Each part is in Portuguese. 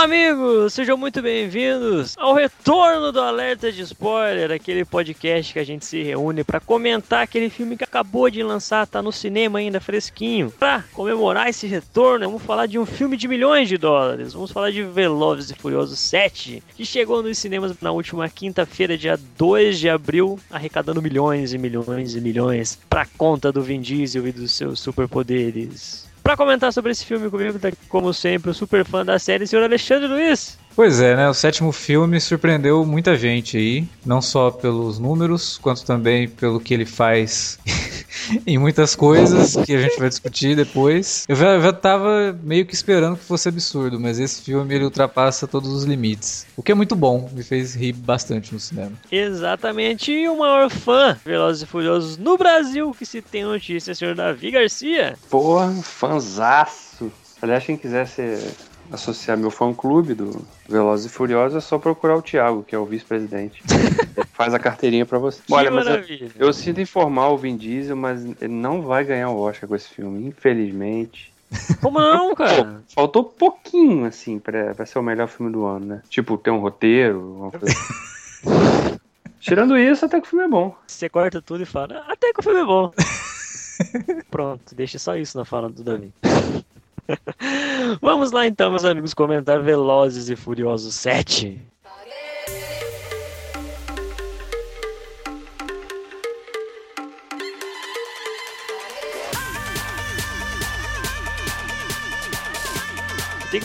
Olá, amigos! Sejam muito bem-vindos ao retorno do Alerta de Spoiler, aquele podcast que a gente se reúne para comentar aquele filme que acabou de lançar, tá no cinema ainda fresquinho. Para comemorar esse retorno, vamos falar de um filme de milhões de dólares. Vamos falar de Velozes e Furiosos 7, que chegou nos cinemas na última quinta-feira, dia 2 de abril, arrecadando milhões e milhões e milhões para conta do Vin Diesel e dos seus superpoderes. Para comentar sobre esse filme comigo, tá, como sempre, o super fã da série, senhor Alexandre Luiz. Pois é, né? O sétimo filme surpreendeu muita gente aí, não só pelos números, quanto também pelo que ele faz em muitas coisas que a gente vai discutir depois. Eu já, já tava meio que esperando que fosse absurdo, mas esse filme ele ultrapassa todos os limites. O que é muito bom, me fez rir bastante no cinema. Exatamente, e o maior fã Velozes e Furiosos no Brasil que se tem notícia, senhor Davi Garcia. Porra, fanzaço. Aliás, quem quiser ser associar meu fã-clube do Velozes e Furiosos, é só procurar o Thiago, que é o vice-presidente. faz a carteirinha para você. Que Olha, mas eu, eu, sinto informar o Vin Diesel, mas ele não vai ganhar o Oscar com esse filme, infelizmente. Como não, cara? Pô, faltou pouquinho, assim, pra, pra ser o melhor filme do ano, né? Tipo, ter um roteiro, uma coisa. Tirando isso, até que o filme é bom. Você corta tudo e fala, até que o filme é bom. Pronto, deixa só isso na fala do Davi. Vamos lá então, meus amigos, comentar Velozes e Furiosos 7.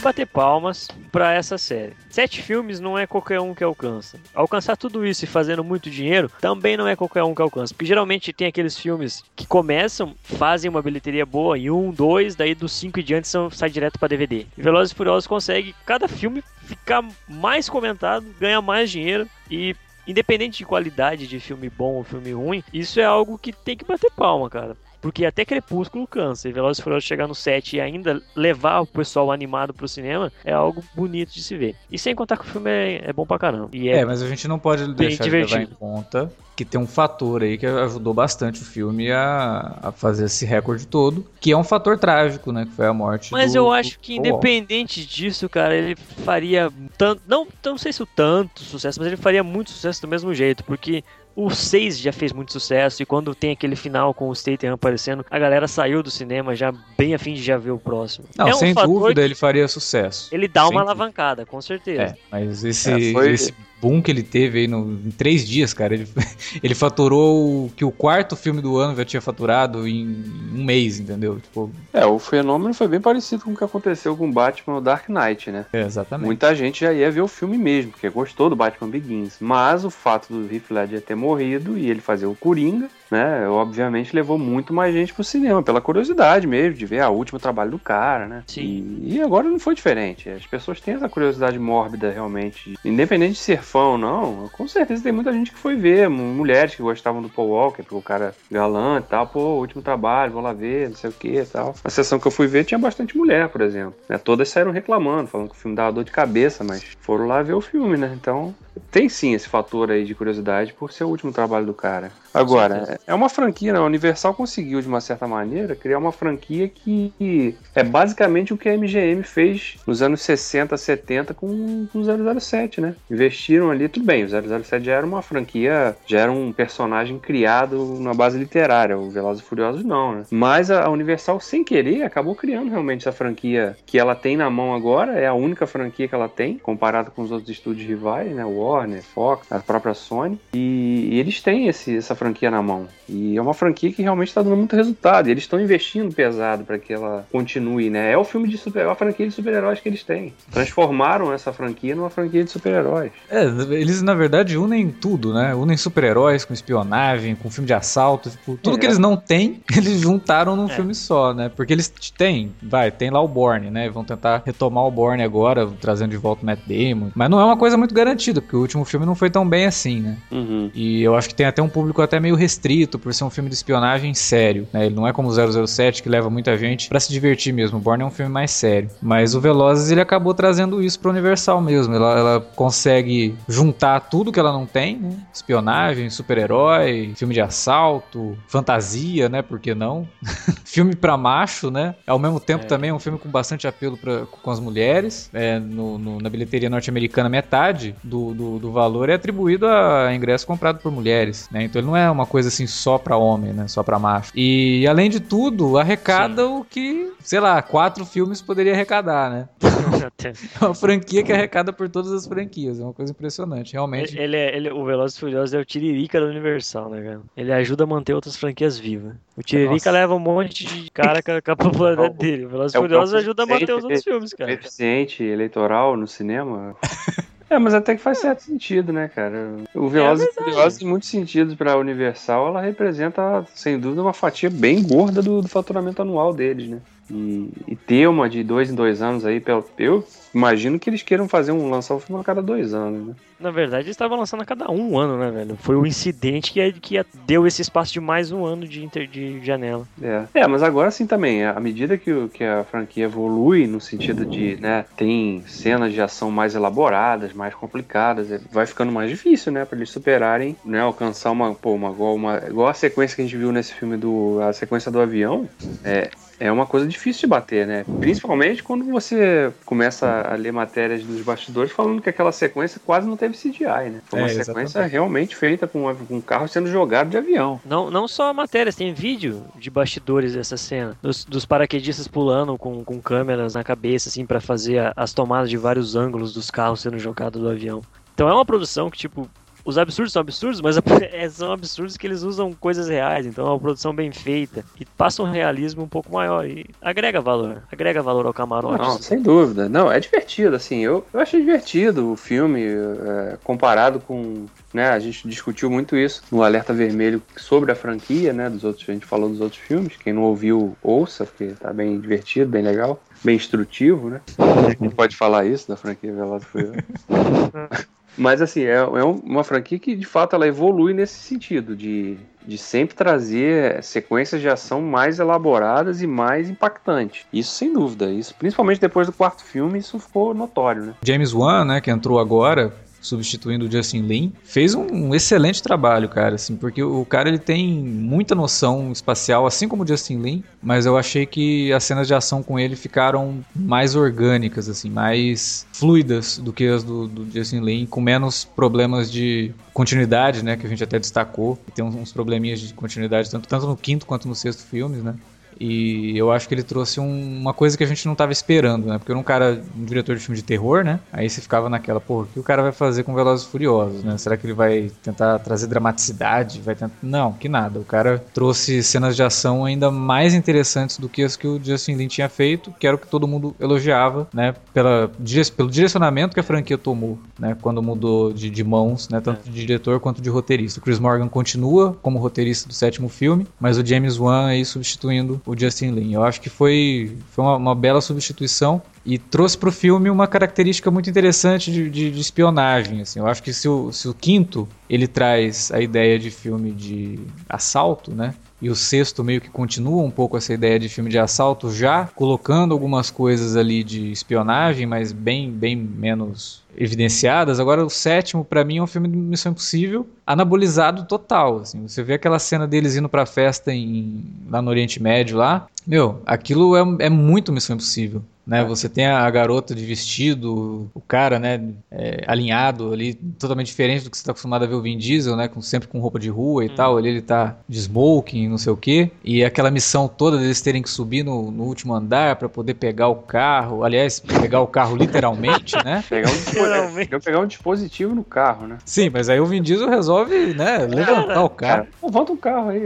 Bater palmas para essa série. Sete filmes não é qualquer um que alcança. Alcançar tudo isso e fazendo muito dinheiro também não é qualquer um que alcança. Porque geralmente tem aqueles filmes que começam, fazem uma bilheteria boa em um, dois, daí dos cinco e diante são, sai direto para DVD. E Velozes e Furiosos consegue cada filme ficar mais comentado, ganhar mais dinheiro e independente de qualidade de filme bom ou filme ruim, isso é algo que tem que bater palma, cara. Porque até Crepúsculo cansa. E Velozes e Furiosos chegar no set e ainda levar o pessoal animado pro cinema é algo bonito de se ver. E sem contar que o filme é, é bom pra caramba. E é, é, mas a gente não pode deixar divertido. de levar em conta que tem um fator aí que ajudou bastante o filme a, a fazer esse recorde todo, que é um fator trágico, né? Que foi a morte Mas do, eu acho que independente disso, cara, ele faria tanto. Não, não sei se o tanto sucesso, mas ele faria muito sucesso do mesmo jeito, porque o 6 já fez muito sucesso e quando tem aquele final com o Statham aparecendo, a galera saiu do cinema já bem afim de já ver o próximo. Não, é um sem dúvida ele faria sucesso. Ele dá uma alavancada, com certeza. É, mas esse, é, foi... esse boom que ele teve aí no, em três dias, cara. Ele, ele faturou o que o quarto filme do ano já tinha faturado em um mês, entendeu? Tipo... É, o fenômeno foi bem parecido com o que aconteceu com o Batman no Dark Knight, né? É, exatamente. Muita gente já ia ver o filme mesmo, porque gostou do Batman Begins. Mas o fato do Heath Ledger ter morrido e ele fazer o Coringa né? Obviamente levou muito mais gente pro cinema, pela curiosidade mesmo, de ver a último trabalho do cara, né? Sim. E, e, agora não foi diferente. As pessoas têm essa curiosidade mórbida realmente. Independente de ser fã ou não, com certeza tem muita gente que foi ver, mulheres que gostavam do Paul Walker, porque o cara galã e tal, pô, último trabalho, vou lá ver, não sei o que e tal. A sessão que eu fui ver tinha bastante mulher, por exemplo. Né? Todas saíram reclamando, falando que o filme dava dor de cabeça, mas foram lá ver o filme, né? Então, tem sim esse fator aí de curiosidade por ser o último trabalho do cara. Agora, é uma franquia, né? A Universal conseguiu, de uma certa maneira, criar uma franquia que é basicamente o que a MGM fez nos anos 60, 70 com o 007, né? Investiram ali, tudo bem, o 007 já era uma franquia, já era um personagem criado na base literária, o Velozes e Furiosos não, né? Mas a Universal, sem querer, acabou criando realmente essa franquia que ela tem na mão agora, é a única franquia que ela tem, comparado com os outros estúdios rivais, né? O Warner, Fox, a própria Sony, e, e eles têm esse, essa franquia na mão. E é uma franquia que realmente está dando muito resultado. E eles estão investindo pesado para que ela continue, né? É o filme de super, é a franquia de super-heróis que eles têm. Transformaram essa franquia numa franquia de super-heróis. É, eles na verdade unem tudo, né? Unem super-heróis com espionagem, com filme de assalto, tipo, tudo é. que eles não têm, eles juntaram num é. filme só, né? Porque eles têm, vai, tem lá o Borne, né? Vão tentar retomar o Borne agora, trazendo de volta o Matt Damon. Mas não é uma coisa muito garantida, porque o último filme não foi tão bem assim, né? Uhum. E eu acho que tem até um público até meio restrito por ser um filme de espionagem sério, né? Ele não é como o 007 que leva muita gente para se divertir mesmo. O Bourne é um filme mais sério. Mas o Velozes ele acabou trazendo isso para Universal mesmo. Ela, ela, consegue juntar tudo que ela não tem, né? espionagem, super-herói, filme de assalto, fantasia, né? Por que não? filme para macho, né? Ao mesmo tempo é. também é um filme com bastante apelo pra, com as mulheres. É, no, no, na bilheteria norte-americana, metade do, do, do, valor é atribuído a ingresso comprado por mulheres, né? Então ele não é uma coisa assim só para homem, né? Só para macho. E além de tudo, arrecada Sim. o que, sei lá, quatro filmes poderia arrecadar, né? é uma franquia que arrecada por todas as franquias. É uma coisa impressionante, realmente. Ele, é, ele, o Velozes Furiosos é o Tiririca da Universal, né, cara? Ele ajuda a manter outras franquias vivas. O Tiririca Nossa. leva um monte de cara com a popularidade dele. O Velozes é Furiosos ajuda a manter os outros filmes, cara. Eficiente eleitoral no cinema. É, mas até que faz certo sentido, né, cara? O Velozes é e Furiosos, em muitos sentidos, para a Universal, ela representa, sem dúvida, uma fatia bem gorda do, do faturamento anual deles, né? E, e, ter uma de dois em dois anos aí, eu imagino que eles queiram fazer um lançar um filme a cada dois anos, né? Na verdade, eles estavam lançando a cada um ano, né, velho? Foi o incidente que, que deu esse espaço de mais um ano de, inter, de janela. É. é, mas agora sim também, à medida que, o, que a franquia evolui no sentido de, né, tem cenas de ação mais elaboradas, mais complicadas, é, vai ficando mais difícil, né, para eles superarem, né, alcançar uma, pô, uma, uma, igual a sequência que a gente viu nesse filme do, a sequência do avião, é, é uma coisa difícil de bater, né? Principalmente quando você começa a ler matérias dos bastidores falando que aquela sequência quase não teve CGI, né? Foi uma é, sequência realmente feita com, um carro sendo jogado de avião. Não, não só matérias, tem vídeo de bastidores dessa cena. Dos, dos paraquedistas pulando com, com câmeras na cabeça, assim, para fazer a, as tomadas de vários ângulos dos carros sendo jogados do avião. Então é uma produção que, tipo, os absurdos são absurdos, mas é, são absurdos que eles usam coisas reais, então é uma produção bem feita e passa um realismo um pouco maior e agrega valor, agrega valor ao camarote. Não, sem dúvida. Não, é divertido, assim, eu, eu achei divertido o filme é, comparado com, né, a gente discutiu muito isso no Alerta Vermelho sobre a franquia, né, dos outros, a gente falou dos outros filmes, quem não ouviu, ouça, porque tá bem divertido, bem legal, bem instrutivo, né, a gente pode falar isso da franquia Velozes Furiosos. Mas assim, é, é uma franquia que de fato ela evolui nesse sentido, de, de sempre trazer sequências de ação mais elaboradas e mais impactantes. Isso sem dúvida, isso principalmente depois do quarto filme, isso ficou notório, né? James Wan, né, que entrou agora, substituindo o Justin Lin, fez um, um, excelente trabalho, cara, assim, porque o cara ele tem muita noção espacial, assim como o Justin Lin, mas eu achei que as cenas de ação com ele ficaram mais orgânicas, assim, mais fluidas do que as do, do Justin Lin, com menos problemas de continuidade, né, que a gente até destacou. Tem uns probleminhas de continuidade tanto, tanto no quinto quanto no sexto filmes, né? E eu acho que ele trouxe um, uma coisa que a gente não estava esperando, né? Porque era um cara, um diretor de filme de terror, né? Aí você ficava naquela, pô, o que o cara vai fazer com Velozes e Furiosos, né? Será que ele vai tentar trazer dramaticidade? Vai tentar... Não, que nada. O cara trouxe cenas de ação ainda mais interessantes do que as que o Justin Lin tinha feito, que era o que todo mundo elogiava, né? Pela, pelo direcionamento que a franquia tomou, né? Quando mudou de, de mãos, né? Tanto de diretor quanto de roteirista. O Chris Morgan continua como roteirista do sétimo filme, mas o James Wan aí substituindo o Justin Lin. Eu acho que foi, foi uma, uma bela substituição e trouxe para o filme uma característica muito interessante de, de, de, espionagem. Assim. Eu acho que se o, se o quinto ele traz a ideia de filme de assalto, né? E o sexto meio que continua um pouco essa ideia de filme de assalto, já colocando algumas coisas ali de espionagem, mas bem, bem menos evidenciadas. Agora o sétimo para mim é um filme de Missão Impossível anabolizado total. Assim. Você vê aquela cena deles indo para festa em, lá no Oriente Médio lá, meu, aquilo é, é muito Missão Impossível né? Você tem a garota de vestido, o cara, né, é, alinhado ali, totalmente diferente do que você está acostumado a ver o Vin Diesel, né, com, sempre com roupa de rua e hum. tal. Ali ele tá de smoking, não sei o quê. E aquela missão toda deles terem que subir no, no último andar para poder pegar o carro. Aliás, pegar o carro literalmente, né? Pegar um, pegar um dispositivo no carro, né? Sim, mas aí o Vin Diesel resolve, né, levantar o carro. Levanta o carro aí,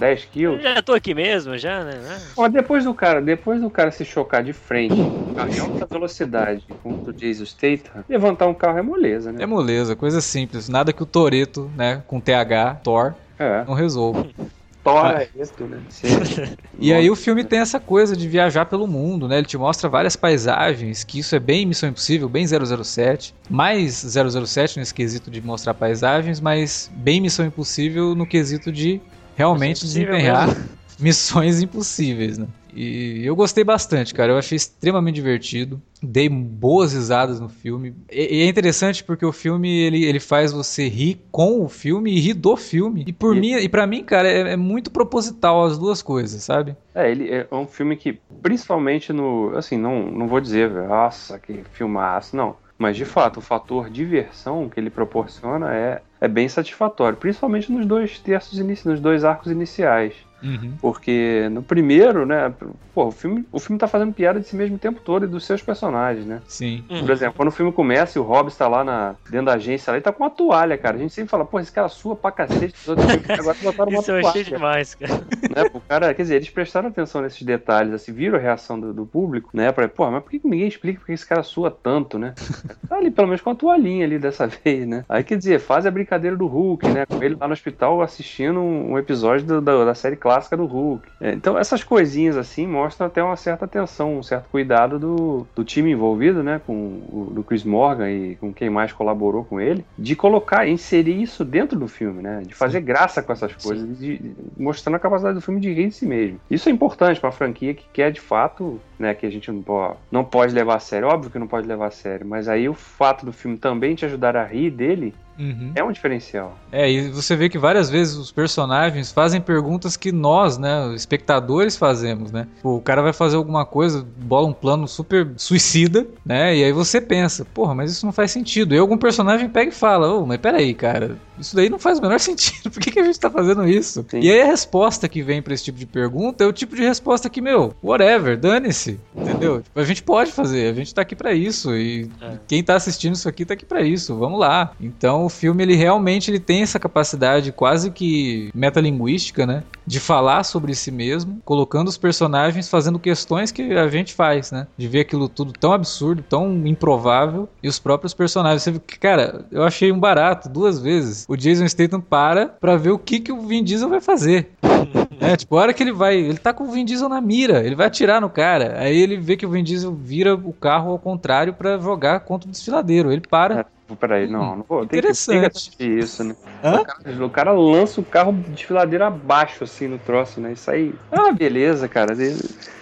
10 quilos. Já tô aqui mesmo, já, né? Ó, depois do cara, depois do cara se chocar de frente, em alta velocidade, como tu diz o Statham, levantar um carro é moleza, né? É moleza, coisa simples. Nada que o Toreto, né, com TH, Thor, é. não resolva. Tora isso, né? E aí o filme tem essa coisa de viajar pelo mundo, né? Ele te mostra várias paisagens, que isso é bem Missão Impossível, bem 007. Mais 007 nesse quesito de mostrar paisagens, mas bem Missão Impossível no quesito de realmente desempenhar mesmo. missões impossíveis, né? E eu gostei bastante, cara. Eu achei extremamente divertido. Dei boas risadas no filme. E, é interessante porque o filme ele, ele faz você rir com o filme e rir do filme. E por e... mim, e para mim, cara, é, é, muito proposital as duas coisas, sabe? É, ele é um filme que, principalmente no. Assim, não, não vou dizer, nossa, que filmaço, não. Mas de fato, o fator diversão que ele proporciona é, é bem satisfatório, principalmente nos dois terços nos dois arcos iniciais. Uhum. Porque no primeiro, né, pô, o filme, o filme tá fazendo piada de si mesmo o tempo todo e dos seus personagens, né? Sim. Uhum. Por exemplo, quando o filme começa e o Hobbs tá lá na, dentro da agência, ele tá com uma toalha, cara. A gente sempre fala, pô, esse cara sua pra cacete, agora botaram uma Isso toalha. eu achei demais, cara. Né, o cara, quer dizer, eles prestaram atenção nesses detalhes, assim, viram a reação do, do público, né, pra, pô, mas por que ninguém explica porque esse cara sua tanto, né? Tá ali, pelo menos com a toalhinha ali dessa vez, né? Aí, quer dizer, faz a brincadeira do Hulk, né, com ele lá no hospital assistindo um episódio do, da, da série clássica do Hulk. É, então essas coisinhas assim mostram até uma certa atenção, um certo cuidado do, do time envolvido, né, com o do Chris Morgan e com quem mais colaborou com ele, de colocar, inserir isso dentro do filme, né, de fazer Sim. graça com essas coisas, de, de, mostrando a capacidade do filme de rir de si mesmo. Isso é importante para a franquia que quer de fato, né, que a gente não pode, não pode levar a sério, óbvio que não pode levar a sério, mas aí o fato do filme também te ajudar a rir dele Uhum. É um diferencial. É, e você vê que várias vezes os personagens fazem perguntas que nós, né, espectadores, fazemos, né? O cara vai fazer alguma coisa, bola um plano super suicida, né? E aí você pensa, porra, mas isso não faz sentido. E algum personagem pega e fala, ô, oh, mas peraí, cara, isso daí não faz o menor sentido. Por que, que a gente tá fazendo isso? Sim. E aí a resposta que vem para esse tipo de pergunta é o tipo de resposta que, meu, whatever, dane-se. Entendeu? Tipo, a gente pode fazer, a gente tá aqui para isso. E é. quem tá assistindo isso aqui tá aqui para isso. Vamos lá. Então o filme, ele realmente ele tem essa capacidade quase que metalinguística, né? De falar sobre si mesmo, colocando os personagens fazendo questões que a gente faz, né? De ver aquilo tudo tão absurdo, tão improvável. E os próprios personagens. Você, cara, eu achei um barato duas vezes o Jason Statham para pra ver o que, que o Vin Diesel vai fazer. É, tipo, a hora que ele vai. Ele tá com o Vin Diesel na mira, ele vai atirar no cara. Aí ele vê que o Vin Diesel vira o carro ao contrário para jogar contra o desfiladeiro. Ele para. É, peraí, não, não vou. Interessante. Tem que, isso, né? O cara, o cara, lança o carro desfiladeiro abaixo, assim, no troço, né? Isso aí. Ah, beleza, cara.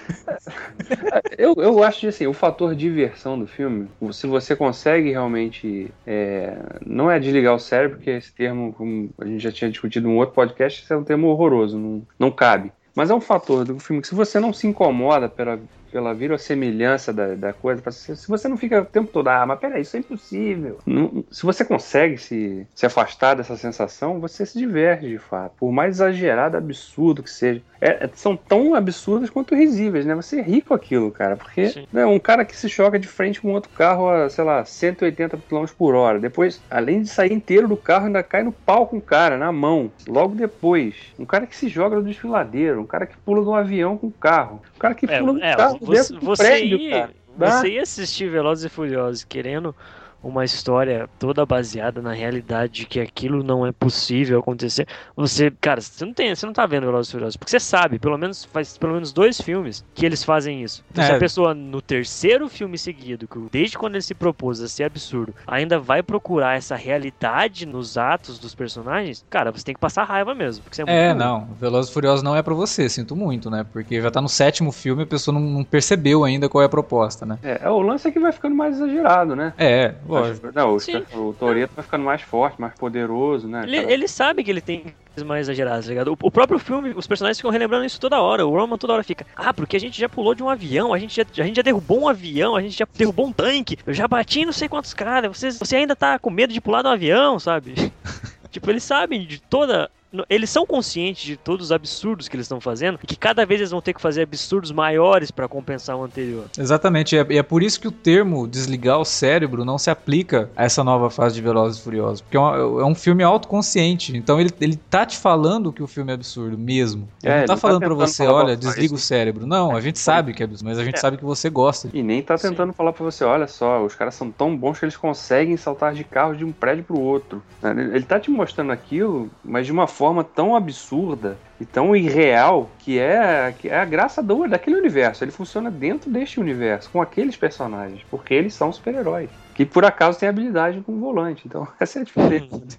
eu, eu acho que assim, o fator diversão do filme, se você consegue realmente. É, não é desligar o cérebro, porque esse termo, como a gente já tinha discutido em um outro podcast, é um termo horroroso, não, não cabe. Mas é um fator do filme que se você não se incomoda pela, pela virossemelhança da, da coisa. Se você não fica o tempo todo, ah, mas peraí, isso é impossível. Não, se você consegue se, se afastar dessa sensação, você se diverte de fato. Por mais exagerado, absurdo que seja. É, é são tão absurdas quanto risíveis, né? Você ri com aquilo, cara. Porque né, um cara que se choca de frente com outro carro a, sei lá, 180 km por hora. Depois, além de sair inteiro do carro, ainda cai no pau com o cara, na mão. Logo depois. Um cara que se joga no desfiladeiro. Um cara que pula de um avião com o carro. Um cara que é, pula do é, carro você, você prédio, ia, Você ia assistir Velozes e Furiosos querendo uma história toda baseada na realidade de que aquilo não é possível acontecer, você, cara, você não tem, você não tá vendo Velozes e Furiosos, porque você sabe, pelo menos faz pelo menos dois filmes que eles fazem isso. Então, é. se a pessoa no terceiro filme seguido, desde quando ele se propôs a ser absurdo, ainda vai procurar essa realidade nos atos dos personagens, cara, você tem que passar raiva mesmo, porque é, é não, Velozes e Furiosos não é para você, sinto muito, né? Porque já tá no sétimo filme, a pessoa não, não percebeu ainda qual é a proposta, né? É, o lance é que vai ficando mais exagerado, né? É, Lógico. Não, o, o Toreto vai ficando mais forte, mais poderoso, né? Ele, ele sabe que ele tem mais exageradas, tá ligado? O, o, próprio filme, os personagens ficam relembrando isso toda hora. O Roman toda hora fica, ah, porque a gente já pulou de um avião, a gente já, a gente já derrubou um avião, a gente já derrubou um tanque, eu já bati não sei quantos caras, você, você ainda tá com medo de pular do avião, sabe? tipo, eles sabem de toda eles são conscientes de todos os absurdos que eles estão fazendo e que cada vez eles vão ter que fazer absurdos maiores para compensar o anterior. Exatamente, e é, é, por isso que o termo desligar o cérebro não se aplica a essa nova fase de Velozes e Furiosos, porque é um, é um filme autoconsciente, então ele, ele tá te falando que o filme é absurdo mesmo. Ele é, não tá ele falando tá para você, olha, desliga o cérebro. Não, a gente sabe que é absurdo, mas a gente é. sabe que você gosta. E nem tá tentando Sim. falar para você, olha só, os caras são tão bons que eles conseguem saltar de carro de um prédio pro outro. Ele tá te mostrando aquilo, mas de uma forma tão absurda e tão irreal que é, que é a graça do, daquele universo. Ele funciona dentro deste universo, com aqueles personagens, porque eles são super-heróis. Que por acaso tem habilidade com o volante. Então, essa é a diferença.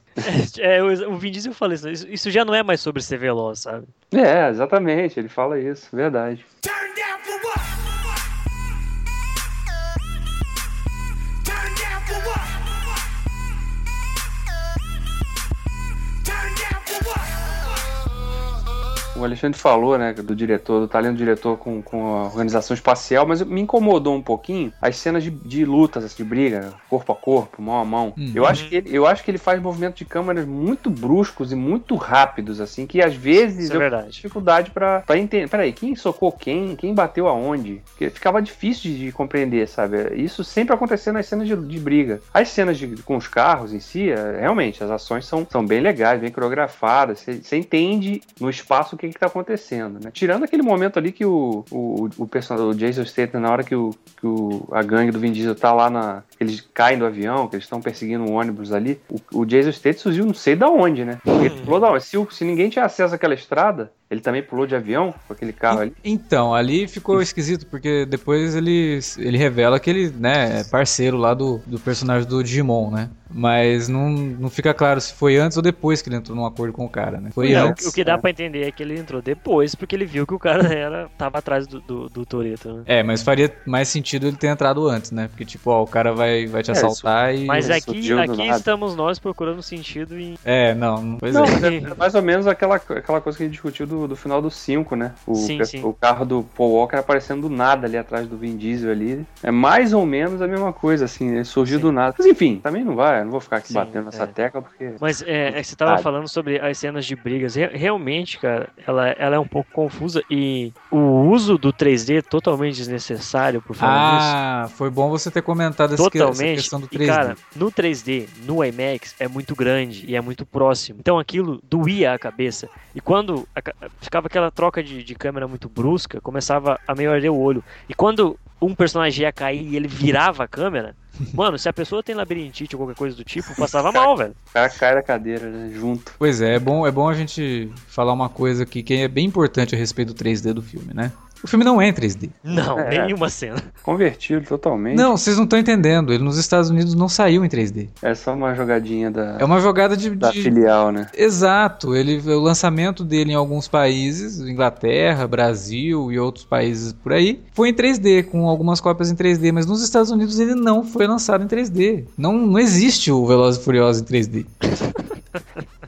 É, é, o Vin Diesel fala isso, isso. Isso já não é mais sobre ser veloz, sabe? É, exatamente. Ele fala isso, verdade. Turn down O Alexandre falou, né, do diretor, do talento do diretor com, com a organização espacial, mas me incomodou um pouquinho as cenas de, de lutas, assim, de briga, corpo a corpo, mão a mão. Uhum. Eu, acho que ele, eu acho que ele faz movimento de câmeras muito bruscos e muito rápidos, assim, que às vezes Isso é eu verdade. tenho dificuldade pra, pra entender. Peraí, quem socou quem? Quem bateu aonde? Porque ficava difícil de, de compreender, sabe? Isso sempre acontecia nas cenas de, de briga. As cenas de- com os carros em si, é, realmente, as ações são, são bem legais, bem coreografadas. Você entende no espaço o que, que tá acontecendo, né? Tirando aquele momento ali que o, o, o personagem, o Jason Statham, na hora que, o, que o- a gangue do Vin Diesel tá lá na. Eles caem do avião, que eles estão perseguindo um ônibus ali. O, o Jason Statham surgiu não sei da onde, né? Ele pulou? Se, se ninguém tinha acesso àquela estrada, ele também pulou de avião com aquele carro ali. Então, ali ficou esquisito, porque depois ele, ele revela que ele né, é parceiro lá do, do personagem do Digimon, né? Mas não, não fica claro se foi antes ou depois que ele entrou num acordo com o cara, né? Foi Não, o antes. que- o que dá pra entender é que ele entrou depois, porque ele viu que o cara era, tava atrás do, do, do Toreto, né? É, mas faria mais sentido ele ter entrado antes, né? Porque, tipo, ó, o cara vai, vai te É, assaltar e. Mas aqui, aqui estamos nós procurando sentido em. É, não, não- pois Não, é é mais ou menos aquela, aquela coisa que a gente discutiu do, do final do 5, né? O, Sim, sim. o carro do Paul Walker aparecendo do nada ali atrás do Vin Diesel ali. É mais ou menos a mesma coisa, assim, ele surgiu Sim. do nada. Mas enfim, também não vai, eu não vou ficar aqui Sim, batendo nessa é. tecla, porque. Mas é, é que você tava Ah. falando sobre as cenas de brigas. Re- realmente, cara, ela, ela é um pouco confusa e o uso do 3D totalmente desnecessário, por falar nisso. Ah, foi bom você ter comentado essa, que- essa Totalmente. questão do E 3D. cara, no 3D, no IMAX, é muito grande e é muito próximo. Então aquilo doía a cabeça. E quando a ficava aquela troca de, de câmera muito brusca, começava a meio arder o olho. E quando um personagem ia cair e ele virava a câmera, mano, se a pessoa tem labirintite ou qualquer coisa do tipo, passava mal, velho. O cara cai da cadeira, né? Junto. Pois é, é bom, é bom a gente falar uma coisa aqui que é bem importante a respeito do 3D do filme, né? O filme não é em 3D. Não, É. nenhuma cena. Convertido totalmente. Não, vocês não estão entendendo. Ele nos Estados Unidos não saiu em 3D. É só uma jogadinha da, É uma jogada de. da de- filial, né? Exato. Ele, o lançamento dele em alguns países, Inglaterra, Brasil e outros países por aí, foi em 3D, com algumas cópias em 3D, mas nos Estados Unidos ele não foi lançado em 3D. Não, não existe o Velozes e Furiosos em 3D.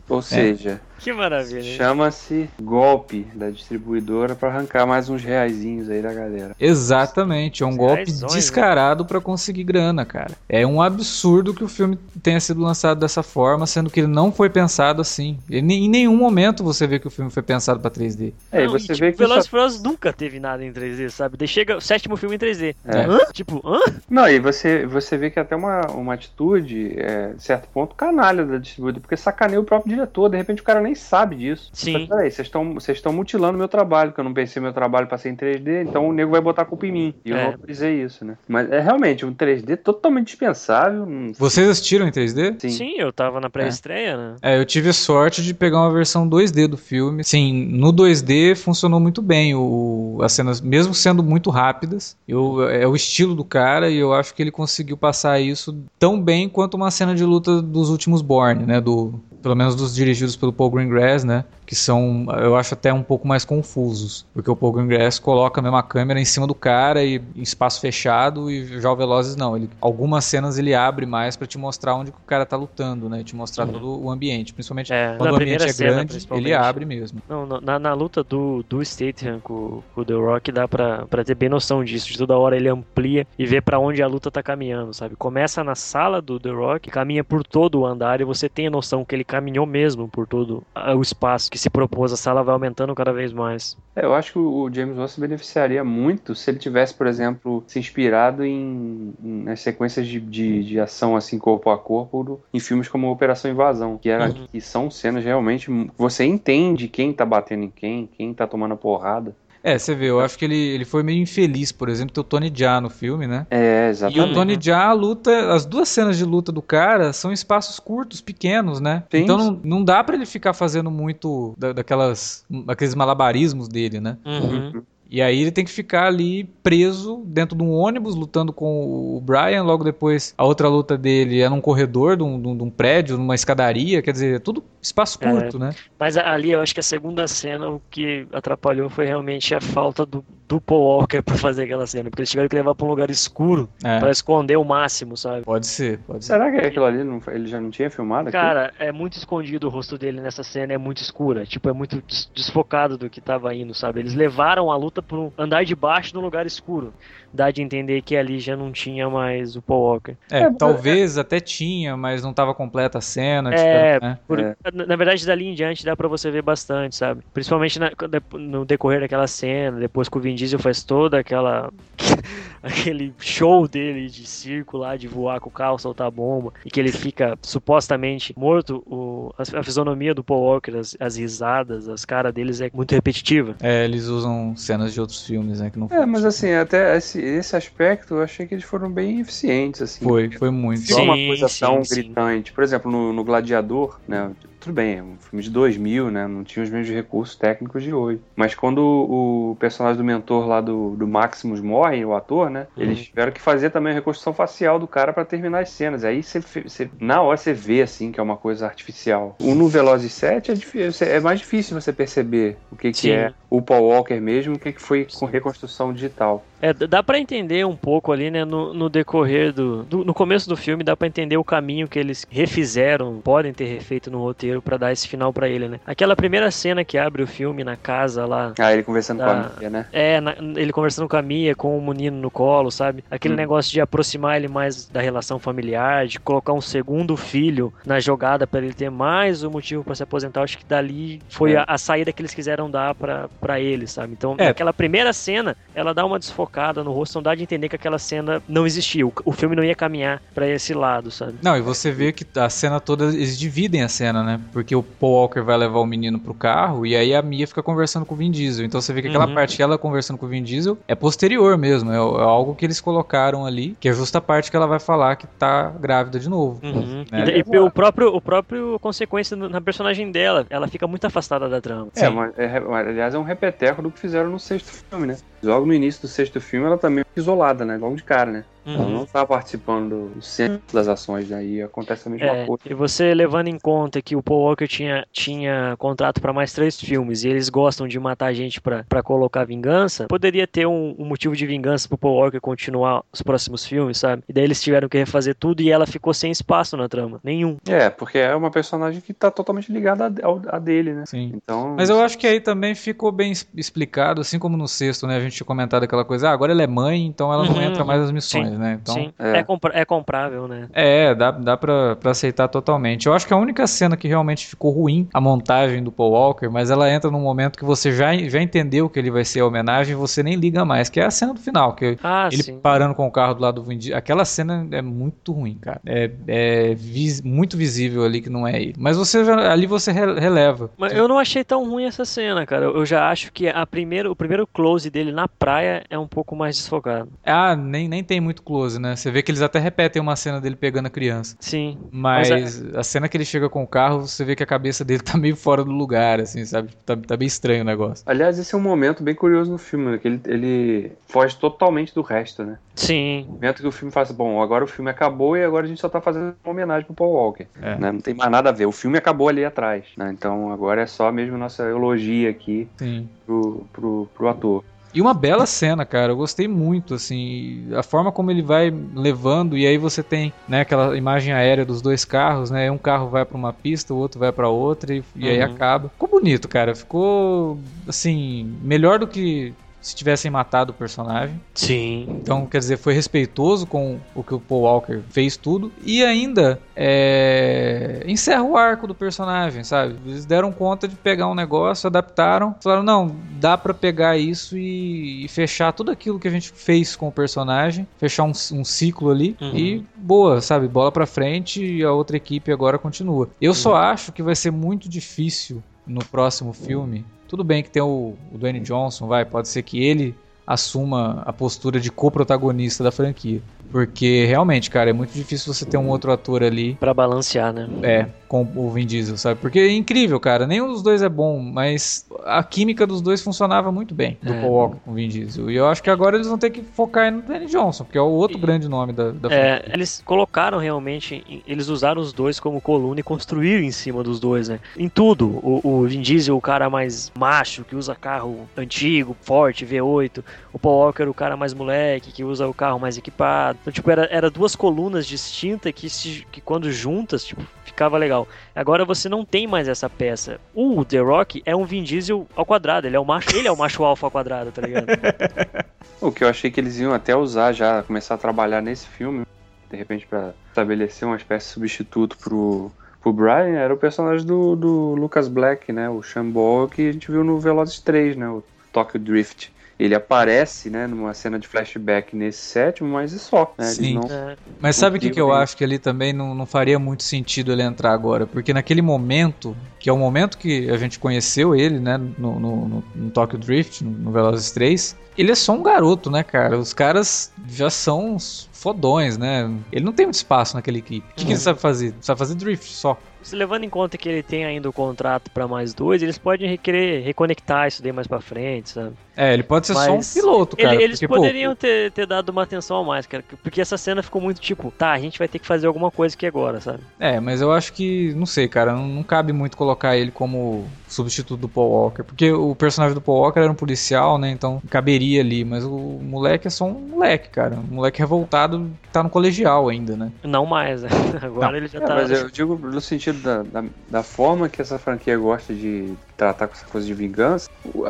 Ou seja, Que maravilha. chama-se golpe da distribuidora pra arrancar mais uns reaisinhos aí da galera. Exatamente, é um golpe Reações, né? descarado pra conseguir grana, cara. É um absurdo que o filme tenha sido lançado dessa forma, sendo que ele não foi pensado assim. E nem- em nenhum momento você vê que o filme foi pensado pra 3D. É, e Não, você e, vê tipo, que. Velozes e Só... Furiosos nunca teve nada em 3D, sabe? Daí chega o sétimo filme em 3D. É. Hã? Tipo, hã? Não, e você, você vê que é até uma, uma atitude, é, certo ponto, canalha da distribuidora, porque sacaneia o próprio diretor, de repente o cara nem sabe disso. Sim. Mas, peraí, vocês estão vocês estão mutilando meu trabalho, porque eu não pensei meu trabalho pra ser em 3D, então o nego vai botar a culpa em mim. E eu É. não autorizei isso, né? Mas é realmente um 3D totalmente dispensável. não- Vocês assistiram em 3D? Sim. Sim, eu tava na pré-estreia, né? É, eu tive sorte de pegar uma versão 2D do filme. Sim, no 2D funcionou muito bem. O, as cenas, mesmo sendo muito rápidas, eu, é o estilo do cara e eu acho que ele conseguiu passar isso tão bem quanto uma cena de luta dos últimos Born, né? Do, pelo menos dos dirigidos pelo Paul Greengrass, né? Que são, eu acho até um pouco mais confusos. Porque o Paul Greengrass coloca a mesma câmera em cima do cara e em espaço fechado e já o Velozes não. Ele, algumas cenas ele abre mais pra te mostrar onde o cara tá lutando, né? Te mostrar Uhum. todo o ambiente. Principalmente É, quando o ambiente primeira é cena, grande, ele abre mesmo. Não, na- na, luta do, do Statham com, com o The Rock dá pra, pra ter bem noção disso. De toda hora ele amplia e vê pra onde a luta tá caminhando, sabe? Começa na sala do The Rock, caminha por todo o andar e você tem a noção que ele caminhou mesmo por todo o espaço que se propôs. A sala vai aumentando cada vez mais. É, eu acho que o o James Wan se beneficiaria muito se ele tivesse, por exemplo, se inspirado em, em- nas sequências de, de, de ação assim corpo a corpo do- em filmes como Operação Invasão, que, era, Uhum. que são cenas realmente você entende quem tá batendo em quem, quem tá tomando a porrada. É, você vê, eu acho que ele, ele foi meio infeliz, por exemplo, ter o Tony Jaa no filme, né? É, E o exatamente. Tony Jaa, a luta, as duas cenas de luta do cara são espaços curtos, pequenos, né? Sim. Então não, não dá pra ele ficar fazendo muito da- daquelas, daqueles malabarismos dele, né? Uhum. E aí ele tem que ficar ali preso dentro de um ônibus, lutando com o Brian. Logo depois, a outra luta dele é num corredor de um, de um- de um prédio, numa escadaria. Quer dizer, é tudo espaço É. curto, né? Mas ali eu acho que a segunda cena, o que atrapalhou foi realmente a falta do, do Paul Walker pra fazer aquela cena. Porque eles tiveram que levar pra um lugar escuro É, pra esconder o máximo, sabe? pode ser, pode ser. Será que aquilo ali não, ele já não tinha filmado? aquilo? Cara, é muito escondido o rosto dele nessa cena, é muito escura. Tipo, é muito des- desfocado do que tava indo, sabe? Eles levaram a luta pra um andar de baixo num lugar escuro. Dá de entender que ali já não tinha mais o Paul Walker. É, talvez até tinha, mas não tava completa a cena. É, tipo, né? Por- É. na, na verdade, dali em diante dá pra você ver bastante, sabe? Principalmente na- no decorrer daquela cena, depois que o Vin Diesel faz toda aquela. aquele show dele de circo lá, de voar com o carro, soltar bomba, e que ele fica supostamente morto, o, a, a fisionomia do Paul Walker, as, as risadas, as caras deles é muito repetitiva. É, eles usam cenas de outros filmes, né? Que não É, mas assim, até esse, esse aspecto eu achei que eles foram bem eficientes, assim. foi, foi muito. É uma Sim, coisa sim, tão sim. gritante. Por exemplo, no, no Gladiador, né? Tudo bem, é um filme de 2000, né? Não tinha os mesmos recursos técnicos de hoje. Mas quando o, personagem do mentor lá do, do Maximus morre, o ator, né? Eles tiveram que fazer também a reconstrução facial do cara pra terminar as cenas. Aí você, fe- você- na hora você vê, assim, que é uma coisa artificial. O no Velozes 7 é, difícil, é mais difícil você perceber o que, que é o Paul Walker mesmo, o que, que foi com reconstrução digital. É, dá pra entender um pouco ali, né, no, no decorrer do, do- No começo do filme, dá pra entender o caminho que eles refizeram, podem ter refeito no roteiro pra dar esse final pra ele, né? Aquela primeira cena que abre o filme na casa lá. Ah, ele conversando com Ah. a Mia, né? É, na- ele conversando com a Mia, com o menino no colo, sabe? Aquele Hum. negócio de aproximar ele mais da relação familiar, de colocar um segundo filho na jogada pra ele ter mais um motivo pra se aposentar. Acho que dali foi É. a, a saída que eles quiseram dar pra pra ele, sabe? Então, É. naquela primeira cena, ela dá uma desfocada no rosto, não dá de entender que aquela cena não existia. O, o filme não ia caminhar pra esse lado, sabe? Não, e você vê que a cena toda, eles dividem a cena, né? Porque o Paul Walker vai levar o menino pro carro e aí a Mia fica conversando com o Vin Diesel. Então você vê que aquela Uhum. parte ela conversando com o Vin Diesel é posterior mesmo, é, é algo que eles colocaram ali, que é justa a parte que ela vai falar que tá grávida de novo. Uhum. É. E, e o próprio, o próprio consequência na personagem dela, ela fica muito afastada da trama. É, mas, é, aliás, é um repeteco do que fizeram no sexto filme, né? Logo no início do sexto filme, ela também fica isolada, né? Logo de cara, né? Ela Uhum. não tá participando do centro das ações, né? E acontece a mesma É, coisa. e você levando em conta que o Paul Walker tinha, tinha contrato pra mais três filmes e eles gostam de matar gente pra pra colocar vingança, poderia ter um, um motivo de vingança pro Paul Walker continuar os próximos filmes, sabe? E daí eles tiveram que refazer tudo e ela ficou sem espaço na trama. Nenhum. É, porque é uma personagem que tá totalmente ligada a, ao- a dele, né? Sim. Então. Mas eu acho que aí também ficou bem explicado, assim como no sexto, né? A gente tinha comentado aquela coisa, ah, agora ela é mãe, então ela não Uhum, entra mais nas sim, né? Então, Sim, é. é, compra- é comprável, né? É, dá, dá pra, pra aceitar totalmente. Eu acho que a única cena que realmente ficou ruim, a montagem do Paul Walker, mas ela entra num momento que você já, já entendeu que ele vai ser a homenagem e você nem liga mais, que é a cena do final, que Ah, ele sim. parando com o carro do lado do Vin Diesel. Aquela cena é muito ruim, cara. É, é vis- muito visível ali que não é ele. Mas você já- ali você re- releva. Mas eu não achei tão ruim essa cena, cara. Eu já acho que a primeiro, o primeiro close dele na praia é um pouco mais desfocado. Ah, nem, nem tem muito close, né? Você vê que eles até repetem uma cena dele pegando a criança. Sim. Mas, Mas a cena que ele chega com o carro, você vê que a cabeça dele tá meio fora do lugar, assim, sabe? Tá, tá bem estranho o negócio. Aliás, esse é um momento bem curioso no filme, né? Que ele, ele foge totalmente do resto, né? Sim. Momento que o filme faz, bom, agora o filme acabou e agora a gente só tá fazendo uma homenagem pro Paul Walker. É. né? Não tem mais nada a ver. O filme acabou ali atrás, né? Então agora é só mesmo nossa elogia aqui Sim. pro, pro, pro ator. E uma bela cena, cara. Eu gostei muito, assim. A forma como ele vai levando, e aí você tem, né, aquela imagem aérea dos dois carros, né? Um carro vai pra uma pista, o outro vai pra outra, e, e aí Uhum. acaba. Ficou bonito, cara. Ficou, assim, melhor do que se tivessem matado o personagem. Sim. Então, quer dizer, foi respeitoso com o que o Paul Walker fez tudo. E ainda é, encerra o arco do personagem, sabe? Eles deram conta de pegar um negócio, adaptaram, falaram, não, dá pra pegar isso e, e fechar tudo aquilo que a gente fez com o personagem, fechar um, um ciclo ali Uhum. e boa, sabe? Bola pra frente e a outra equipe agora continua. Eu só acho que vai ser muito difícil no próximo filme Tudo bem que tem o, o Dwayne Johnson, vai, pode ser que ele assuma a postura de co-protagonista da franquia. Porque realmente, cara, é muito difícil você ter um outro ator ali Pra balancear, né? é, com o Vin Diesel, sabe? Porque é incrível, cara. Nenhum dos dois é bom, mas a química dos dois funcionava muito bem, do É. Paul Walker com o Vin Diesel. E eu acho que agora eles vão ter que focar no Danny Johnson, porque é o outro grande nome da, da É, eles colocaram realmente, eles usaram os dois como coluna e construíram em cima dos dois, né? Em tudo. O, o Vin Diesel, o cara mais macho, que usa carro antigo, forte, V8. O Paul Walker, o cara mais moleque, que usa o carro mais equipado. Então, tipo, era, era duas colunas distintas que, se, que quando juntas, tipo, ficava legal. Agora você não tem mais essa peça. O The Rock é um Vin Diesel ao quadrado, ele é o macho, ele é o macho alfa ao quadrado, tá ligado? O que eu achei que eles iam até usar já, começar a trabalhar nesse filme, de repente pra estabelecer uma espécie de substituto pro, pro Brian, era o personagem do, do Lucas Black, né? O Shambol, que a gente viu no Velozes 3, né? O Tokyo Drift. Ele aparece, né, numa cena de flashback nesse sétimo, mas e só, né? Sim. não- É, Mas sabe o que, que eu acho que ali também não, não faria muito sentido ele entrar agora? Porque naquele momento, que é o momento que a gente conheceu ele, né, no, no, no, no Tokyo Drift, no, Velozes 3, ele é só um garoto, né, cara? Os caras já são uns fodões, né? Ele não tem muito espaço naquela equipe. O que, que ele sabe fazer? Sabe fazer drift só. Se levando em conta que ele tem ainda o contrato pra mais dois, eles podem querer reconectar isso daí mais pra frente, sabe? É, ele pode ser só um Mas piloto, cara. Ele- eles porque, pô, poderiam ter, ter dado uma atenção a mais, cara. Porque essa cena ficou muito tipo, tá, a gente vai ter que fazer alguma coisa aqui agora, sabe? É, mas eu acho que, não sei, cara, não, não cabe muito colocar ele como substituto do Paul Walker, porque o personagem do Paul Walker era um policial, né, então caberia ali, mas o moleque é só um moleque, cara, um moleque revoltado que tá no colegial ainda, né. Não mais, né? Agora Não. ele já É, tá. mas eu digo no sentido da, da, da forma que essa franquia gosta de tratar com essa coisa de vingança.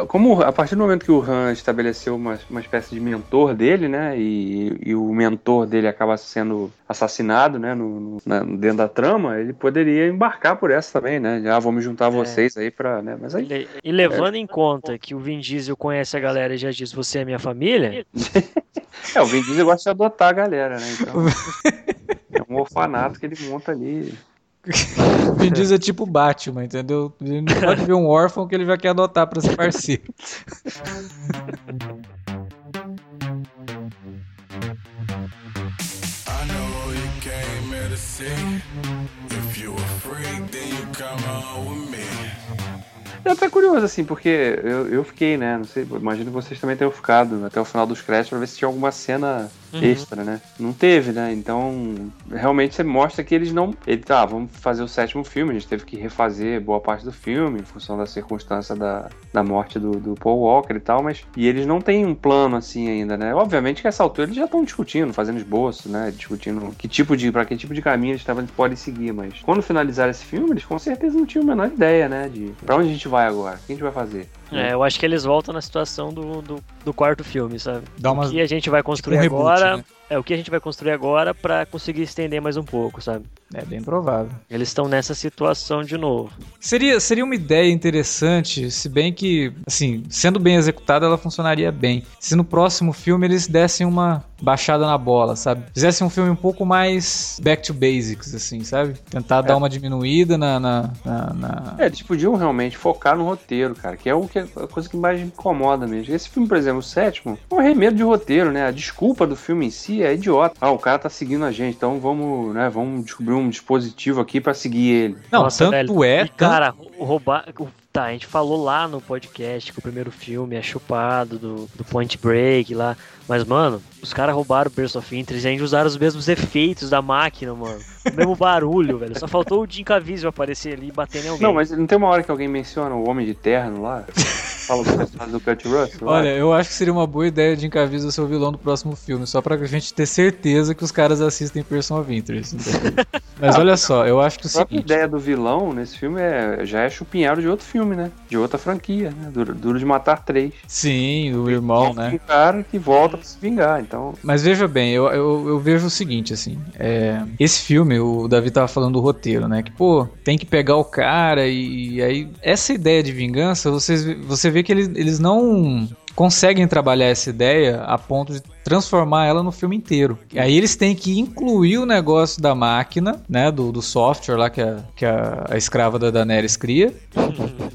Como a partir do momento que o Han estabeleceu uma, uma espécie de mentor dele, né? E, e o mentor dele acaba sendo assassinado, né? No, no- na- dentro da trama, ele poderia embarcar por essa também, né? Ah, vou me juntar a vocês aí pra. Né? Mas aí. E, e levando em conta que o Vin Diesel conhece a galera e já diz você é minha família, É, o Vin Diesel gosta de adotar a galera, né? Então. é um orfanato que ele monta ali. O Vin Diesel é tipo Batman, entendeu? Ele não pode ver um órfão que ele já quer adotar pra ser parceiro. I know you came here to see. If you a freak, then you come on with me. É até curioso, assim, porque eu, eu fiquei, né? Não sei, imagino que vocês também tenham ficado até o final dos créditos pra ver se tinha alguma cena extra, né? Não teve, né? Então, realmente você mostra que eles não. Ele tá, vamos fazer o sétimo filme, a gente teve que refazer boa parte do filme, em função da circunstância da, da morte do, do Paul Walker e tal, mas. E eles não têm um plano assim ainda, né? Obviamente que essa altura eles já estão discutindo, fazendo esboço, né? Discutindo que tipo de. pra que tipo de caminho eles podem seguir, mas quando finalizar esse filme, eles com certeza não tinham a menor ideia, né? De pra onde a gente vai agora, o que a gente vai fazer. é, eu acho que eles voltam na situação do, do, do quarto filme, sabe? Dá O umas, que a gente vai construir um reboot, agora. né? É o que a gente vai construir agora pra conseguir estender mais um pouco, sabe? é bem provável. Eles estão nessa situação de novo. Seria, seria uma ideia interessante, se bem que, assim, sendo bem executada, ela funcionaria bem. Se no próximo filme eles dessem uma baixada na bola, sabe? Fizessem um filme um pouco mais back to basics, assim, sabe? Tentar dar uma diminuída na. na, na- na- É, eles podiam realmente focar no roteiro, cara, que é o que a coisa que mais me incomoda mesmo. Esse filme, por exemplo, o sétimo, é um remedo de roteiro, né? A desculpa do filme em si é idiota. Ah, o cara tá seguindo a gente, então vamos, né, vamos descobrir um dispositivo aqui pra seguir ele. Não, Nossa, tanto velho. é. E, cara, o roubar. O- Tá, a gente falou lá no podcast que o primeiro filme é chupado do, do Point Break lá. Mas, mano, os caras roubaram o Burst of Interest e ainda usaram os mesmos efeitos da máquina, mano. O mesmo barulho, velho. Só faltou o Jim Caviezel aparecer ali e bater em alguém. Não, mas não tem uma hora que alguém menciona o Homem de Terno lá? Fala do Kurt Russell? lá? Olha, eu acho que seria uma boa ideia de Incaviso ser o vilão do próximo filme, só pra gente ter certeza que os caras assistem Person of Interest. Mas olha só, eu acho que o A própria seguinte. ideia do vilão nesse filme é, já é chupinhado de outro filme, né? De outra franquia, né? Duro, Duro de Matar três. Sim, o irmão, né? Um cara que volta pra se vingar, então... Mas veja bem, eu, eu, eu vejo o seguinte, assim, é, esse filme, o Davi tava falando do roteiro, né? Que, pô, tem que pegar o cara e, e aí. Essa ideia de vingança, vocês, você vê que eles, eles não conseguem trabalhar essa ideia a ponto de transformar ela no filme inteiro. E aí eles têm que incluir o negócio da máquina, né? Do, do software lá que a, que a, a escrava da Daenerys cria.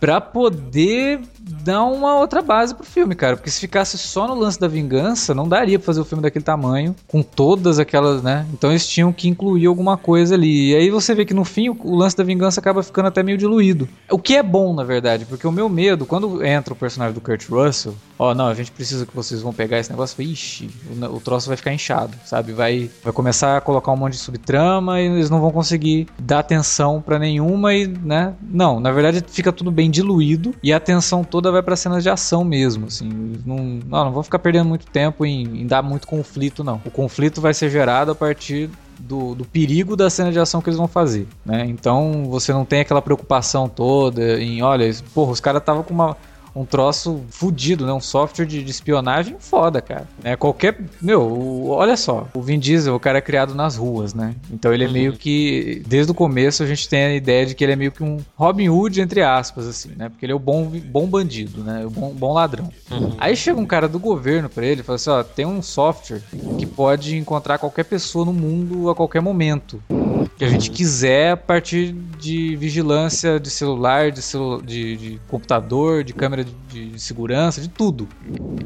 pra poder dar uma outra base pro filme, cara. Porque se ficasse só no lance da vingança, não daria pra fazer o filme daquele tamanho, com todas aquelas, né? Então eles tinham que incluir alguma coisa ali. E aí você vê que no fim o lance da vingança acaba ficando até meio diluído. O que é bom, na verdade, porque o meu medo, quando entra o personagem do Kurt Russell, ó, não, a gente precisa que vocês vão pegar esse negócio, ixi, o, troço vai ficar inchado, sabe? Vai, vai começar a colocar um monte de subtrama e eles não vão conseguir dar atenção pra nenhuma e, né? Não, na verdade fica tudo bem diluído e a atenção toda vai pra cenas de ação mesmo, assim. Não, não, não vou ficar perdendo muito tempo em, em dar muito conflito, não. O conflito vai ser gerado a partir do, do, perigo da cena de ação que eles vão fazer, né? Então você não tem aquela preocupação toda em, olha, porra, os caras estavam com uma um troço fudido, né? Um software de, de espionagem foda, cara. É qualquer. Meu, o, olha só. O Vin Diesel, o cara é criado nas ruas, né? Então ele é meio que. Desde o começo a gente tem a ideia de que ele é meio que um Robin Hood, entre aspas, assim, né? Porque ele é o bom, bom bandido, né? O bom, bom ladrão. Uhum. Aí chega um cara do governo pra ele e fala assim: ó, tem um software que pode encontrar qualquer pessoa no mundo a qualquer momento que a gente quiser a partir de vigilância de celular, de, celu de, de computador, de câmera de, segurança, de tudo.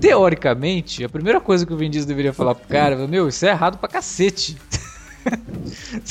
Teoricamente, a primeira coisa que o Vin Diesel deveria falar pro cara Meu, isso é errado pra cacete.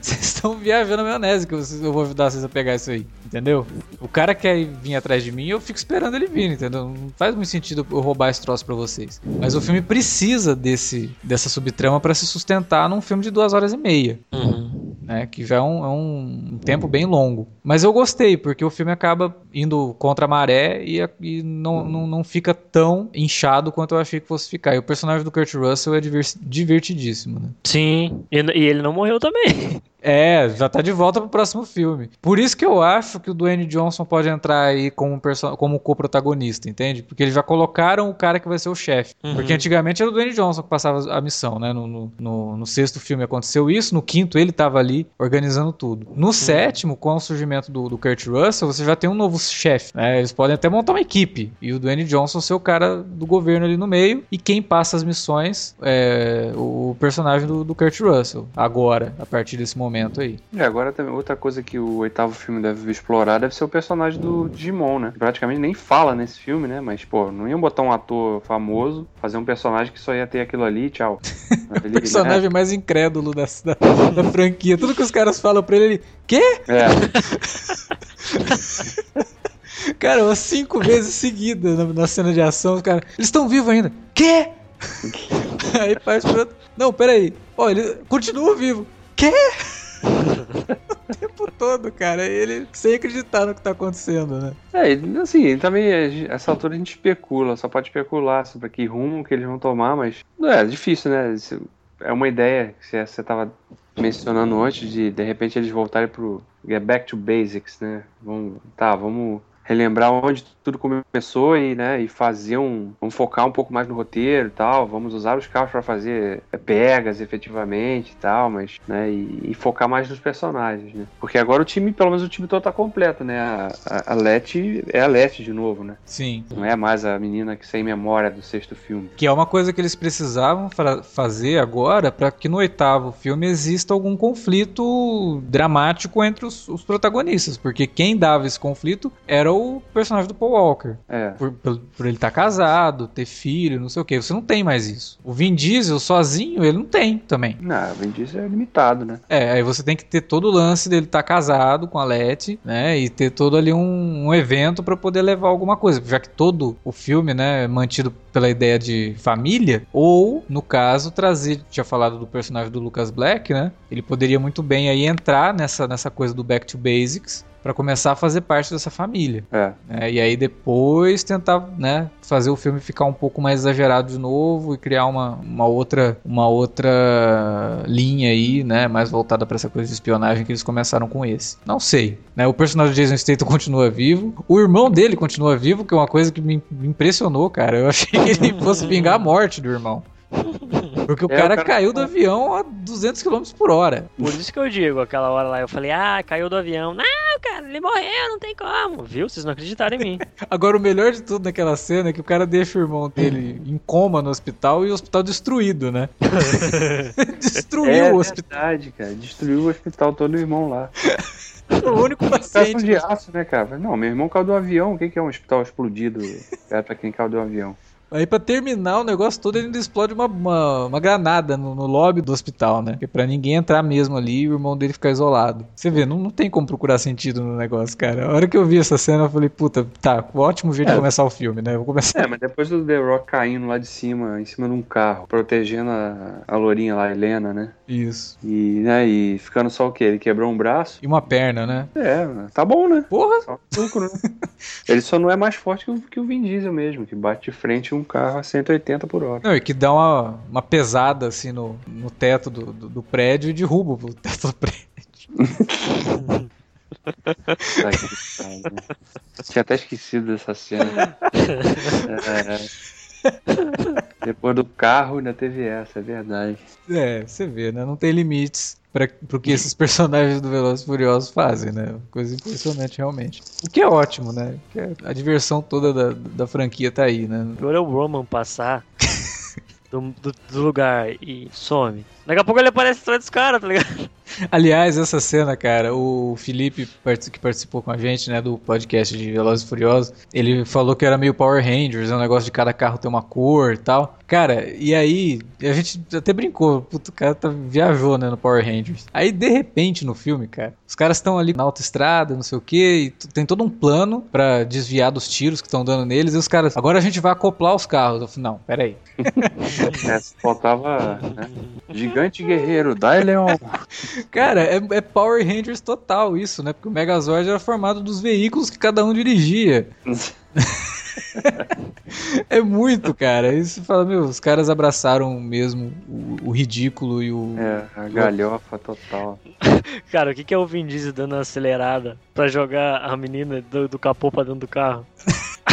Vocês estão viajando na maionese que eu vou ajudar vocês a pegar isso aí, entendeu? O cara quer vir atrás de mim eu fico esperando ele vir, entendeu? Não faz muito sentido eu roubar esse troço pra vocês. Mas o filme precisa desse, dessa subtrama para se sustentar num filme de duas horas e meia. Uhum. Né, que já é um, é um, tempo bem longo. Mas eu gostei, porque o filme acaba indo contra a maré e, e não, não, não fica tão inchado quanto eu achei que fosse ficar. E o personagem do Kurt Russell é divertidíssimo, né? Sim, e, e ele não morreu também. É, já tá de volta pro próximo filme. Por isso que eu acho que o Dwayne Johnson pode entrar aí como, como co-protagonista, entende? Porque eles já colocaram o cara que vai ser o chefe. Uhum. Porque antigamente era o Dwayne Johnson que passava a missão, né? No, no, no, no, sexto filme aconteceu isso, no quinto ele tava ali organizando tudo. No uhum. sétimo, com o surgimento do, do Kurt Russell, você já tem um novo chefe, né? Eles podem até montar uma equipe. E o Dwayne Johnson ser o cara do governo ali no meio. E quem passa as missões é o personagem do, do Kurt Russell. Agora, a partir desse momento momento aí. E agora também outra coisa que o oitavo filme deve explorar deve ser o personagem do Digimon, né? Praticamente nem fala nesse filme, né? Mas, pô, não iam botar um ator famoso, fazer um personagem que só ia ter aquilo ali, tchau. o personagem mais incrédulo da, da, da, franquia. Tudo que os caras falam pra ele, ele. Quê? É. cara, umas cinco vezes seguidas na, na cena de ação, os caras. Eles estão vivos ainda. Quê? Aí faz pro outro. Não, peraí. Ó, ele continua vivo. Quê? o tempo todo, cara. Ele sem acreditar no que tá acontecendo, né? É, assim, também essa altura a gente especula, só pode especular sobre que rumo que eles vão tomar, mas é, é difícil, né? É uma ideia que você tava mencionando antes de de repente eles voltarem pro get back to basics, né? Vamos, tá, vamos relembrar onde tudo começou e, né, e fazer um. Vamos focar um pouco mais no roteiro e tal. Vamos usar os carros para fazer é, pegas efetivamente e tal, mas, né, e, e, focar mais nos personagens, né? Porque agora o time, pelo menos o time todo tá completo, né? A, a, a Letty é a Letty de novo, né? Sim. Não é mais a menina que sem memória do sexto filme. Que é uma coisa que eles precisavam fazer agora para que no oitavo filme exista algum conflito dramático entre os, os protagonistas, porque quem dava esse conflito era o o personagem do Paul Walker. É. Por, por, por ele estar tá casado, ter filho, não sei o que. Você não tem mais isso. O Vin Diesel sozinho, ele não tem também. Não, o Vin Diesel é limitado, né? É, aí você tem que ter todo o lance dele estar tá casado com a Letty, né? E ter todo ali um, um evento para poder levar alguma coisa. Já que todo o filme, né, é mantido pela ideia de família, ou, no caso, trazer, tinha falado do personagem do Lucas Black, né? Ele poderia muito bem aí entrar nessa, nessa coisa do Back to Basics, para começar a fazer parte dessa família. É. é. e aí depois tentar, né, fazer o filme ficar um pouco mais exagerado de novo e criar uma, uma outra uma outra linha aí, né, mais voltada para essa coisa de espionagem que eles começaram com esse. Não sei, né? O personagem de Jason Statham continua vivo, o irmão dele continua vivo, que é uma coisa que me impressionou, cara. Eu achei ele fosse vingar a morte do irmão. Porque o, é, cara, o cara caiu do avião a 200 km por hora. Por isso que eu digo, aquela hora lá, eu falei, ah, caiu do avião. Não, cara, ele morreu, não tem como. Viu? Vocês não acreditaram em mim. Agora, o melhor de tudo naquela cena é que o cara deixa o irmão dele em coma no hospital e o hospital destruído, né? Destruiu É o hospital. verdade, cara. Destruiu o hospital todo o irmão lá. O único paciente. de aço, né, cara? Não, meu irmão caiu do avião. O que é um hospital explodido perto pra quem caiu do avião? Aí pra terminar o negócio todo, ele ainda explode uma, uma, uma granada no, no lobby do hospital, né? Que é pra ninguém entrar mesmo ali e o irmão dele ficar isolado. Você vê, não, não tem como procurar sentido no negócio, cara. A hora que eu vi essa cena, eu falei, puta, tá, ótimo jeito de começar o filme, né? Eu vou começar. É, mas depois do The Rock caindo lá de cima, em cima de um carro, protegendo a, a lourinha lá, a Helena, né? Isso. E, né, e ficando só o quê? Ele quebrou um braço? E uma perna, né? É, tá bom, né? Porra! Só lucro, né? Ele só não é mais forte que o, que o Vin Diesel mesmo, que bate de frente um carro a 180 por hora. Não, e que dá uma, uma pesada assim no, no teto do, do, do prédio e derruba o teto do prédio. Tinha até esquecido dessa cena. É, Depois do carro ainda teve essa, é verdade. É, você vê, né? Não tem limites para pro que esses personagens do Velozes e Furiosos fazem, né? Coisa impressionante, realmente. O que é ótimo, né? Porque a diversão toda da, da franquia tá aí, né? Agora é o Roman passar do, do, do lugar e some. Daqui a pouco ele aparece atrás dos caras, tá ligado? Aliás, essa cena, cara, o Felipe, que participou com a gente, né, do podcast de Velozes e Furiosos, ele falou que era meio Power Rangers, é um negócio de cada carro ter uma cor e tal. Cara, e aí, a gente até brincou, puto, o cara tá, viajou, né, no Power Rangers. Aí, de repente, no filme, cara, os caras estão ali na autoestrada, não sei o que, e tem todo um plano pra desviar dos tiros que estão dando neles, e os caras, agora a gente vai acoplar os carros. Eu falei, não, peraí. É, faltava né? Gigante Guerreiro, Dai Leon. Cara, é, é Power Rangers total isso, né? Porque o Megazord era formado dos veículos que cada um dirigia. É muito, cara. Você fala, meu, os caras abraçaram mesmo o, o ridículo e o. É, a galhofa total. Cara, o que, que é o Vin Diesel dando uma acelerada pra jogar a menina do, do capô pra dentro do carro?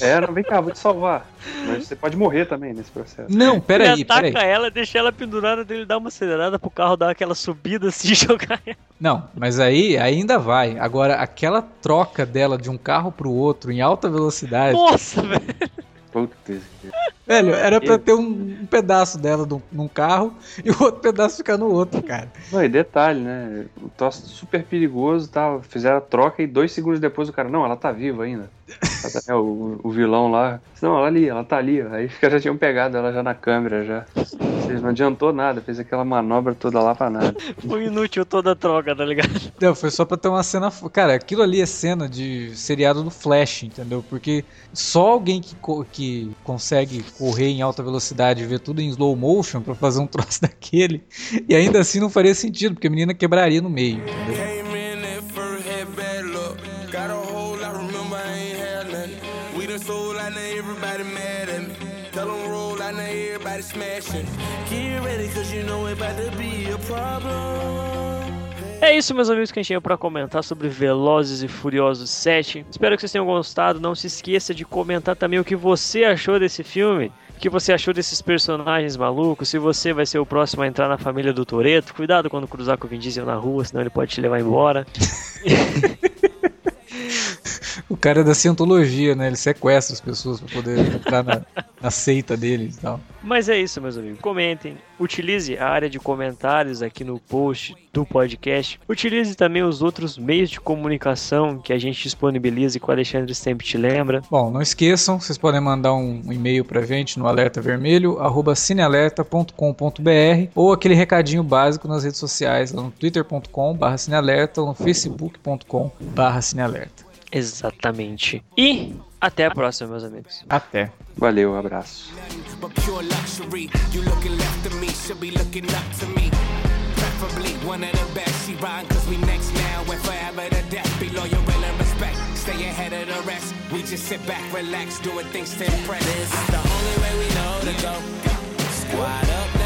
É, não, vem cá, vou te salvar. Mas você pode morrer também nesse processo. Não, peraí, ele ataca peraí. ela, deixa ela pendurada dele, dá uma acelerada pro carro dar aquela subida assim e jogar ela. Não, mas aí ainda vai. Agora, aquela troca dela de um carro pro outro em alta velocidade. Nossa, velho. Putz, Velho, era pra ter um, um pedaço dela num, num carro e o outro pedaço ficar no outro, cara. Não, e detalhe, né? O troço super perigoso, tá? Fizeram a troca e dois segundos depois o cara, não, ela tá viva ainda. É, o, o vilão lá, não, ela ali, ela tá ali. Aí os caras já tinham pegado ela já na câmera já. Seja, Não adiantou nada, fez aquela manobra toda lá pra nada. Foi inútil toda a troca, tá ligado? Não, foi só pra ter uma cena. Cara, aquilo ali é cena de seriado do Flash, entendeu? Porque só alguém que, que consegue correr em alta velocidade e ver tudo em slow motion pra fazer um troço daquele. E ainda assim não faria sentido, porque a menina quebraria no meio, entendeu? Get ready, cause you know it about to be a problem. É isso, meus amigos, que a gente tinha pra comentar sobre Velozes e Furiosos 7. Espero que vocês tenham gostado. Não se esqueça de comentar também o que você achou desse filme. O que você achou desses personagens malucos? Se você vai ser o próximo a entrar na família do Toreto, cuidado quando cruzar com o Vin Diesel na rua, senão ele pode te levar embora. O cara é da cientologia, né? Ele sequestra as pessoas pra poder entrar na, na seita deles e tal. Mas é isso, meus amigos. Comentem. Utilize a área de comentários aqui no post do podcast. Utilize também os outros meios de comunicação que a gente disponibiliza e que o Alexandre sempre te lembra. Bom, não esqueçam, vocês podem mandar um e-mail pra gente no alertavermelho, arroba cinealerta.com.br ou aquele recadinho básico nas redes sociais, lá no twitter.com barra cinealerta ou no facebook.com barra cinealerta. Exatamente. E até a próxima, meus amigos. Até. Valeu, abraço. To me. Preferably one of the best. She rhyme cause we next now and forever to death. Be loyal, will, and respect. Stay ahead of the rest. We just sit back, relax, doing things to impress. This is the only way we know to go. Squad up,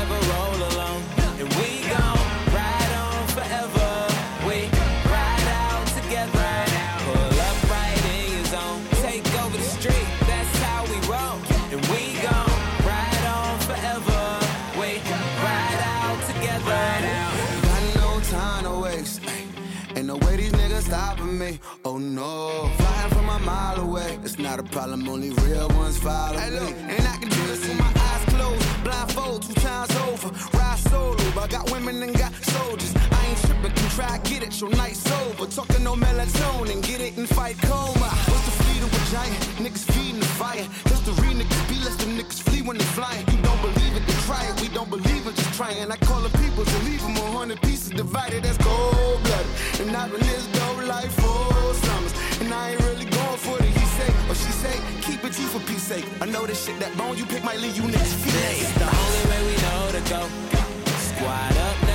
stopping me. Oh no. Flying from a mile away. It's not a problem, only real ones follow hey, look, me. And I can do this with my eyes closed. Blindfold two times over. Ride solo, but I got women and got soldiers. I ain't tripping, can try, get it, your night sober. Talking no melatonin, get it and fight coma. What's the fleet of a giant? Niggas feeding the fire. History niggas be less them niggas flee when they flying. You don't believe it, then try it. We don't believe in just trying. I call the people to leave them a hundred pieces divided. That's cold blooded. And this dope life for summers. And I ain't really going for the he say or she say. Keep it G for peace sake. I know this shit that bone you pick might leave you. It's the only way we know to go. Squad up, never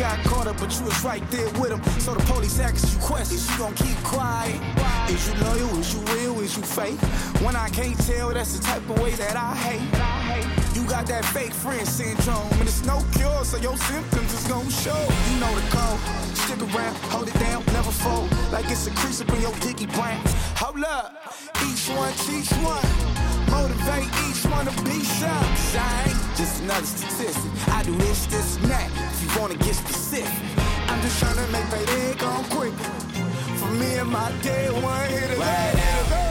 got caught up, but you was right there with him. So the police asks you questions, you gon' keep quiet. Is you loyal? Is you real? Is you fake? When I can't tell, that's the type of way that I hate. You got that fake friend syndrome, and it's no cure, so your symptoms is gon' show. You know the code. Stick around, hold it down, never fold. Like it's a crease up in your dicky brain. Hold up, each one teach one. Motivate each one to be sharp. I just another statistic. I do this, this, and that. If you wanna get specific, I'm just trying to make payday come quick. For me and my day one hit it. Right now.